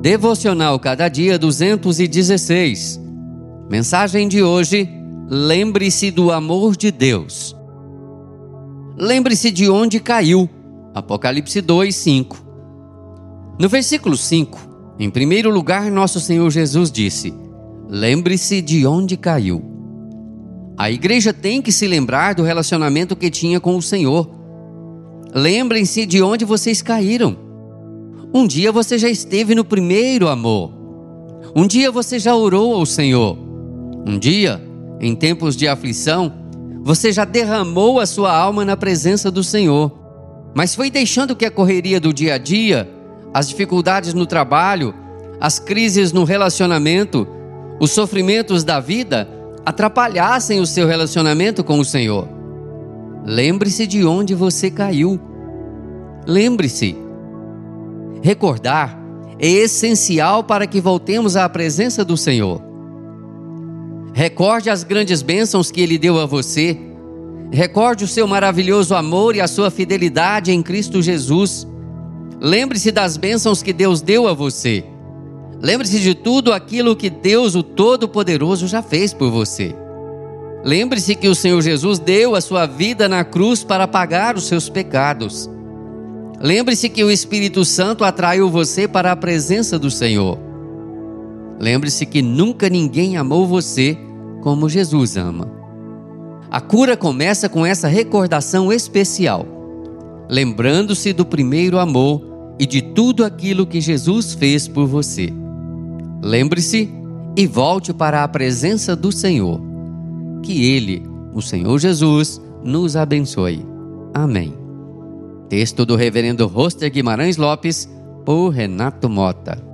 Devocional Cada Dia 216. Mensagem de hoje: Lembre-se do amor de Deus. Lembre-se de onde caiu. Apocalipse 2, 5. No versículo 5, em primeiro lugar, nosso Senhor Jesus disse: Lembre-se de onde caiu. A igreja tem que se lembrar do relacionamento que tinha com o Senhor. Lembrem-se de onde vocês caíram. Um dia você já esteve no primeiro amor. Um dia você já orou ao Senhor. Um dia, em tempos de aflição, você já derramou a sua alma na presença do Senhor. Mas foi deixando que a correria do dia a dia, as dificuldades no trabalho, as crises no relacionamento, os sofrimentos da vida atrapalhassem o seu relacionamento com o Senhor. Lembre-se de onde você caiu. Lembre-se Recordar é essencial para que voltemos à presença do Senhor. Recorde as grandes bênçãos que Ele deu a você. Recorde o seu maravilhoso amor e a sua fidelidade em Cristo Jesus. Lembre-se das bênçãos que Deus deu a você. Lembre-se de tudo aquilo que Deus, o Todo-Poderoso, já fez por você. Lembre-se que o Senhor Jesus deu a sua vida na cruz para pagar os seus pecados. Lembre-se que o Espírito Santo atraiu você para a presença do Senhor. Lembre-se que nunca ninguém amou você como Jesus ama. A cura começa com essa recordação especial, lembrando-se do primeiro amor e de tudo aquilo que Jesus fez por você. Lembre-se e volte para a presença do Senhor. Que Ele, o Senhor Jesus, nos abençoe. Amém. Texto do Reverendo Roster Guimarães Lopes, por Renato Mota.